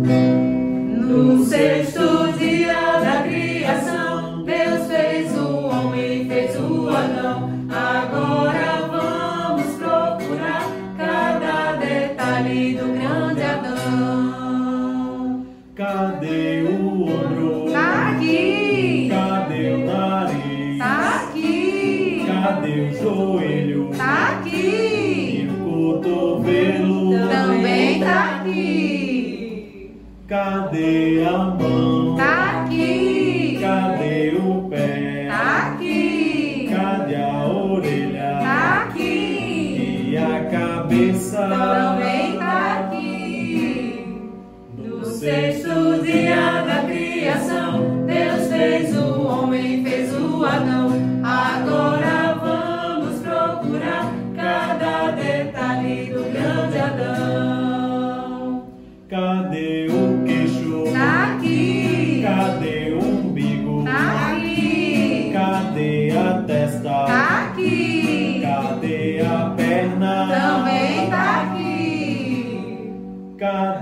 No cabeça também está aqui. No sexto dia da criação, Deus fez o homem, fez o Adão. Agora vamos procurar cada detalhe do grande Adão. Cadê o queixo? Tá aqui. Cadê o umbigo? Tá aqui. Cadê a testa? Tá aqui. Cadê a perna? Tá God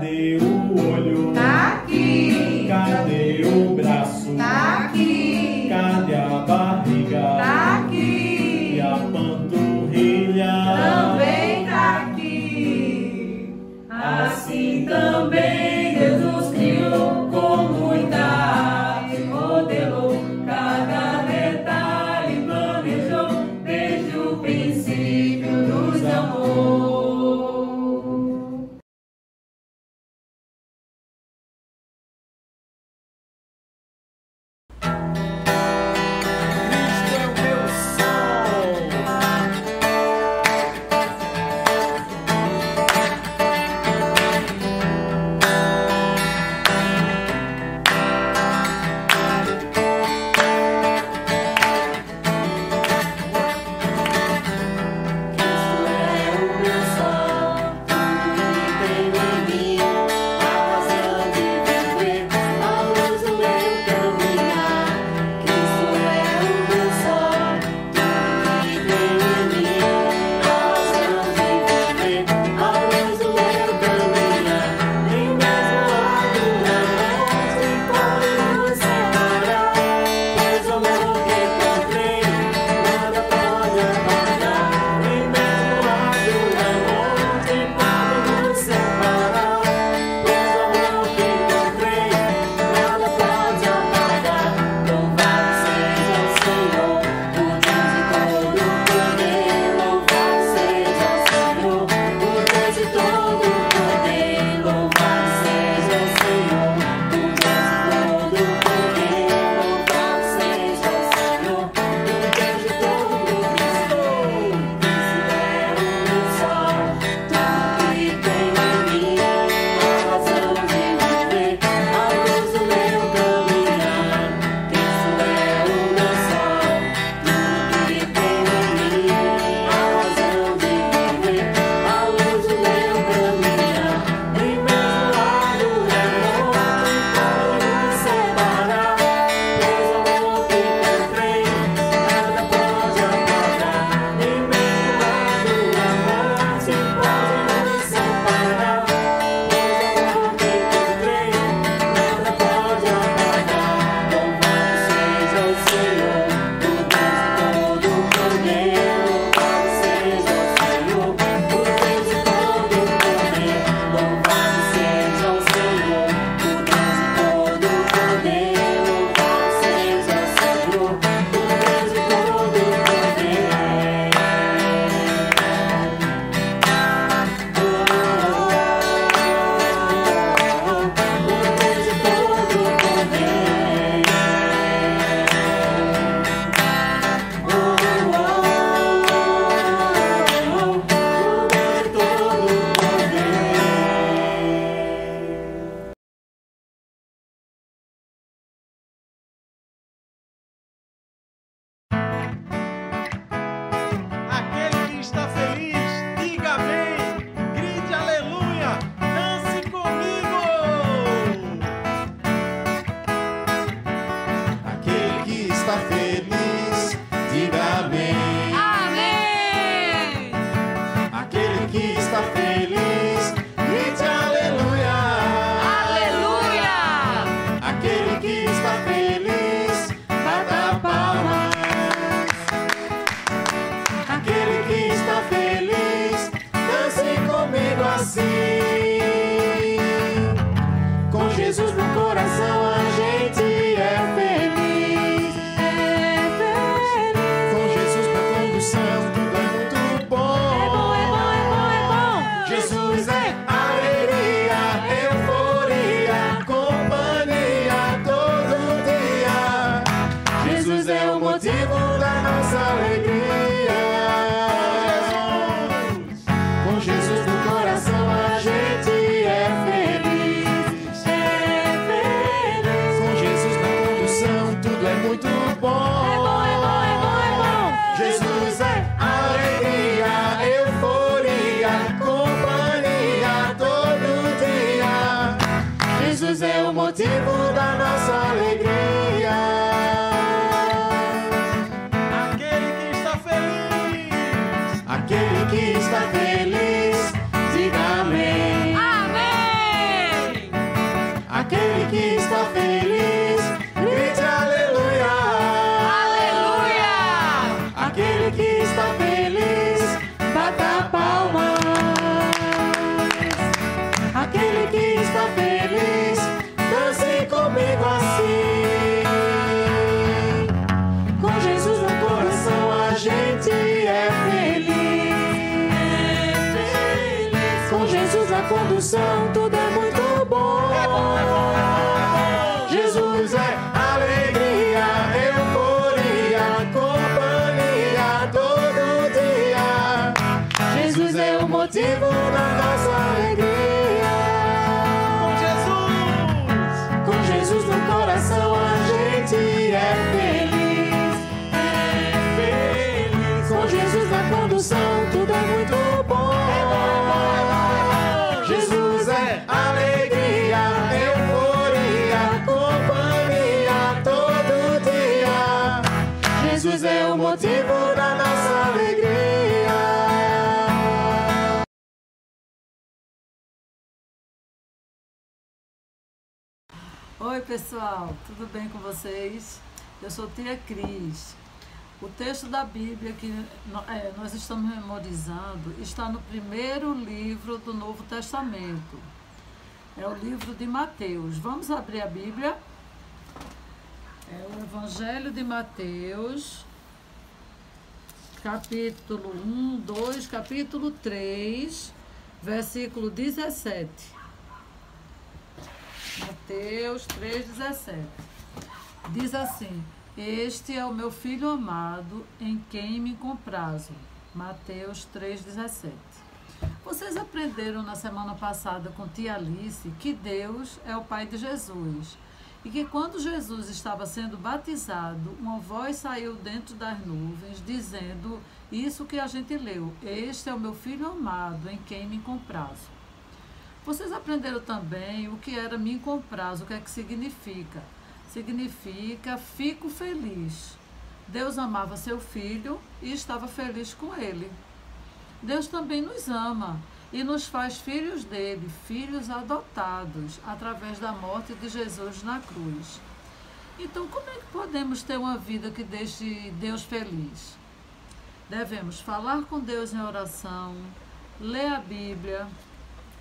motivo da nossa alegria. Condução pessoal, tudo bem com vocês? Eu sou tia Cris. O texto da Bíblia que é, nós estamos memorizando está no primeiro livro do Novo Testamento. É o livro de Mateus. Vamos abrir a Bíblia? É o Evangelho de Mateus, capítulo 1, 2, capítulo 3, versículo 17. Mateus 3,17. Diz assim: Este é o meu filho amado, em quem me comprazo. Mateus 3,17. Vocês aprenderam na semana passada com tia Alice que Deus é o Pai de Jesus. E que quando Jesus estava sendo batizado, uma voz saiu dentro das nuvens dizendo isso que a gente leu: Este é o meu filho amado, em quem me comprazo. Vocês aprenderam também o que era me compraz, o que é que significa? Significa fico feliz. Deus amava seu filho e estava feliz com ele. Deus também nos ama e nos faz filhos dele, filhos adotados, através da morte de Jesus na cruz. Então, como é que podemos ter uma vida que deixe Deus feliz? Devemos falar com Deus em oração, ler a Bíblia,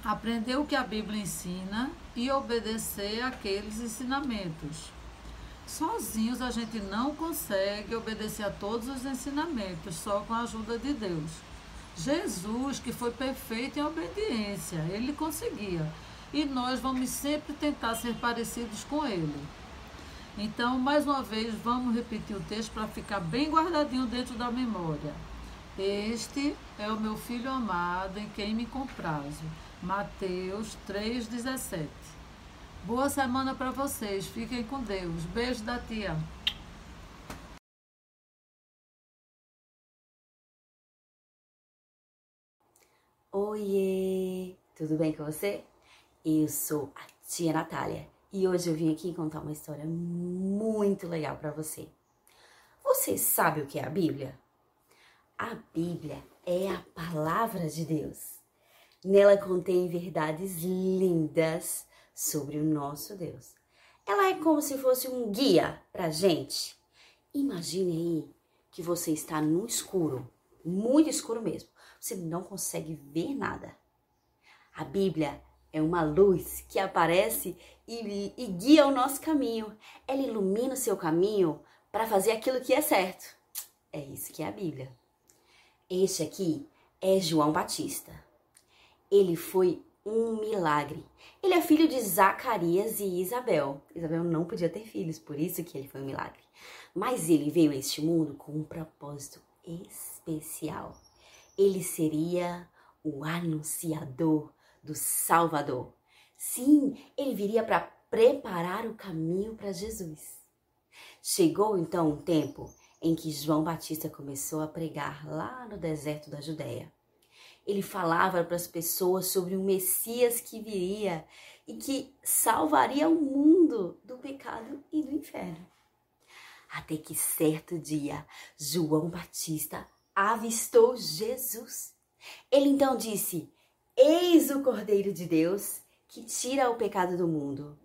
aprender o que a Bíblia ensina e obedecer aqueles ensinamentos. Sozinhos a gente não consegue obedecer a todos os ensinamentos, só com a ajuda de Deus. Jesus, que foi perfeito em obediência, ele conseguia. E nós vamos sempre tentar ser parecidos com ele. Então, mais uma vez, vamos repetir o texto para ficar bem guardadinho dentro da memória. Este é o meu filho amado em quem me comprazo. Mateus 3,17. Boa semana para vocês. Fiquem com Deus. Beijo da tia. Oiê! Tudo bem com você? Eu sou a tia Natália e hoje eu vim aqui contar uma história muito legal para você. Você sabe o que é a Bíblia? A Bíblia é a palavra de Deus. Nela contém verdades lindas sobre o nosso Deus. Ela é como se fosse um guia pra gente. Imagine aí que você está no escuro, muito escuro mesmo. Você não consegue ver nada. A Bíblia é uma luz que aparece e, e guia o nosso caminho. Ela ilumina o seu caminho para fazer aquilo que é certo. É isso que é a Bíblia. Este aqui é João Batista. Ele foi um milagre. Ele é filho de Zacarias e Isabel. Isabel não podia ter filhos, por isso que ele foi um milagre. Mas ele veio a este mundo com um propósito especial. Ele seria o anunciador do Salvador. Sim, ele viria para preparar o caminho para Jesus. Chegou então um tempo em que João Batista começou a pregar lá no deserto da Judéia. Ele falava para as pessoas sobre o Messias que viria e que salvaria o mundo do pecado e do inferno. Até que certo dia, João Batista avistou Jesus. Ele então disse: Eis o Cordeiro de Deus que tira o pecado do mundo.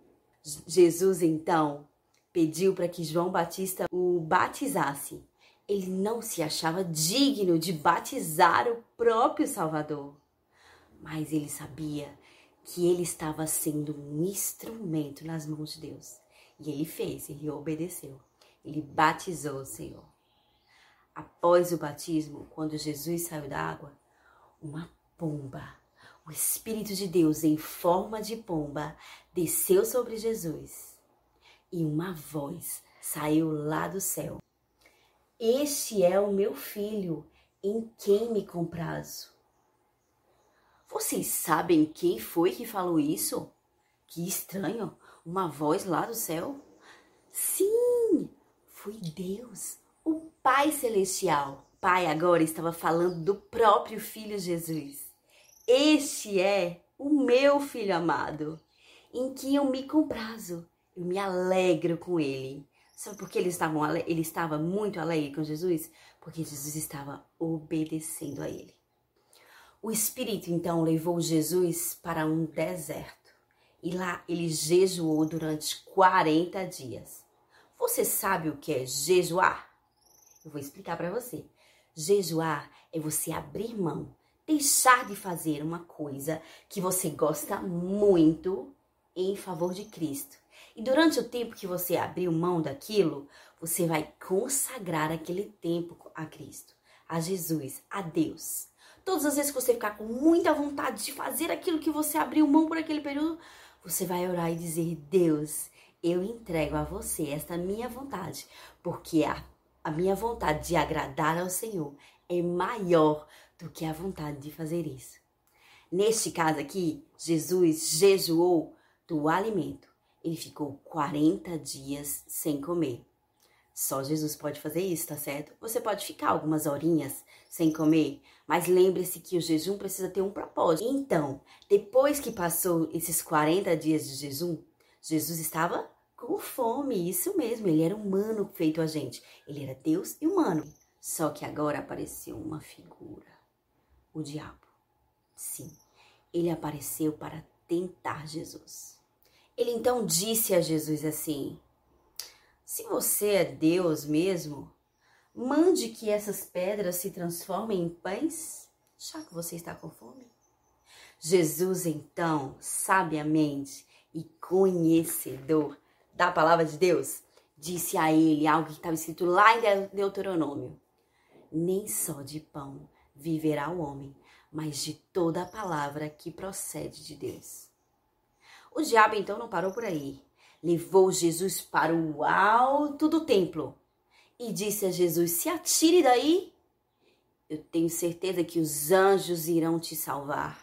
Jesus então pediu para que João Batista o batizasse. Ele não se achava digno de batizar o próprio Salvador, mas ele sabia que ele estava sendo um instrumento nas mãos de Deus. E ele fez, ele obedeceu. Ele batizou o Senhor. Após o batismo, quando Jesus saiu da água, uma pomba, o Espírito de Deus em forma de pomba, desceu sobre Jesus e uma voz saiu lá do céu. Este é o meu filho, em quem me comprazo. Vocês sabem quem foi que falou isso? Que estranho, uma voz lá do céu. Sim, foi Deus, o Pai Celestial. Pai agora estava falando do próprio Filho Jesus. Este é o meu Filho amado, em que eu me comprazo, eu me alegro com ele. Sabe por que ele estava, ele estava muito alegre com Jesus? Porque Jesus estava obedecendo a ele. O Espírito então levou Jesus para um deserto e lá ele jejuou durante 40 dias. Você sabe o que é jejuar? Eu vou explicar para você. Jejuar é você abrir mão, deixar de fazer uma coisa que você gosta muito em favor de Cristo. E durante o tempo que você abriu mão daquilo, você vai consagrar aquele tempo a Cristo, a Jesus, a Deus. Todas as vezes que você ficar com muita vontade de fazer aquilo que você abriu mão por aquele período, você vai orar e dizer: Deus, eu entrego a você esta minha vontade, porque a, a minha vontade de agradar ao Senhor é maior do que a vontade de fazer isso. Neste caso aqui, Jesus jejuou do alimento. Ele ficou 40 dias sem comer. Só Jesus pode fazer isso, tá certo? Você pode ficar algumas horinhas sem comer, mas lembre-se que o jejum precisa ter um propósito. Então, depois que passou esses 40 dias de jejum, Jesus estava com fome, isso mesmo, ele era humano feito a gente. Ele era Deus e humano. Só que agora apareceu uma figura, o diabo. Sim, ele apareceu para tentar Jesus. Ele então disse a Jesus assim: Se você é Deus mesmo, mande que essas pedras se transformem em pães, já que você está com fome. Jesus então, sabiamente e conhecedor, da palavra de Deus, disse a ele algo que estava escrito lá em Deuteronômio: Nem só de pão viverá o homem, mas de toda a palavra que procede de Deus. O diabo então não parou por aí. Levou Jesus para o alto do templo e disse a Jesus: Se atire daí, eu tenho certeza que os anjos irão te salvar.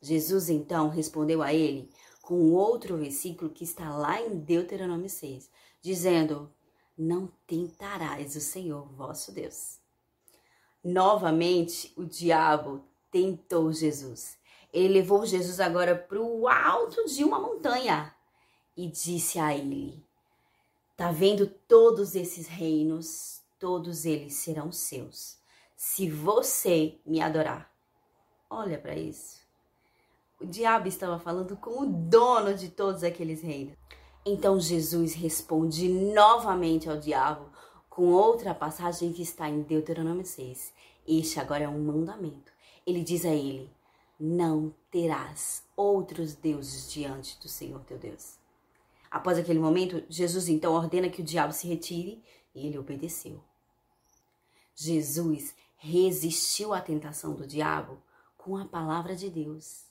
Jesus então respondeu a ele com outro versículo que está lá em Deuteronômio 6, dizendo: Não tentarás o Senhor vosso Deus. Novamente, o diabo tentou Jesus. Ele levou Jesus agora para o alto de uma montanha e disse a ele: Tá vendo todos esses reinos? Todos eles serão seus, se você me adorar. Olha para isso. O diabo estava falando com o dono de todos aqueles reinos. Então Jesus responde novamente ao diabo com outra passagem que está em Deuteronômio 6. Este agora é um mandamento. Ele diz a ele: Não terás outros deuses diante do Senhor teu Deus. Após aquele momento, Jesus então ordena que o diabo se retire e ele obedeceu. Jesus resistiu à tentação do diabo com a palavra de Deus.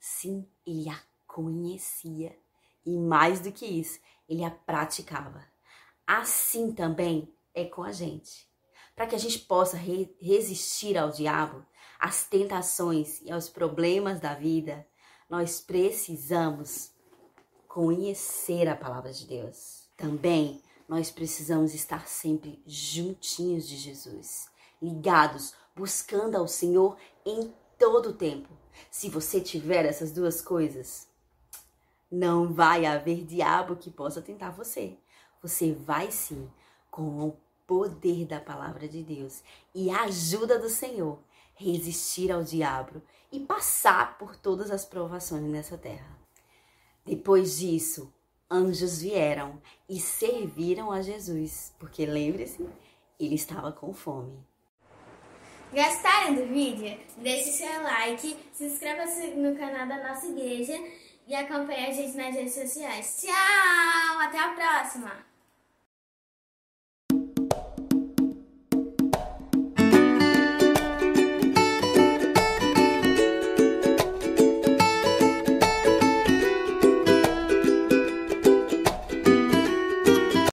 Sim, ele a conhecia e mais do que isso, ele a praticava. Assim também é com a gente. Para que a gente possa re resistir ao diabo, às tentações e aos problemas da vida, nós precisamos conhecer a palavra de Deus. Também nós precisamos estar sempre juntinhos de Jesus, ligados, buscando ao Senhor em todo o tempo. Se você tiver essas duas coisas, não vai haver diabo que possa tentar você. Você vai sim, com o poder da palavra de Deus e a ajuda do Senhor, resistir ao diabo e passar por todas as provações nessa terra. Depois disso, anjos vieram e serviram a Jesus, porque lembre-se, ele estava com fome. Gostaram do vídeo? Deixe seu like, se inscreva no canal da nossa igreja e acompanhe a gente nas redes sociais. Tchau! Até a próxima!